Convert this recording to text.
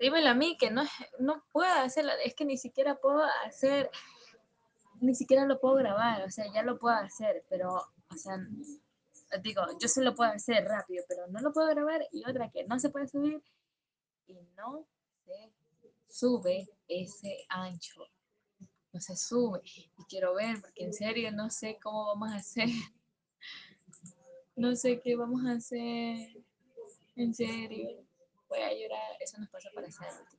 dímelo a mí, que no, no puedo hacerlo, es que ni siquiera puedo hacer, ni siquiera lo puedo grabar, o sea, ya lo puedo hacer, pero, o sea, digo, yo se lo puedo hacer rápido, pero no lo puedo grabar, y otra que no se puede subir, y no se sube ese ancho, no se sube, y quiero ver, porque en serio no sé cómo vamos a hacer, no sé qué vamos a hacer, en serio eso nos pasa para hacer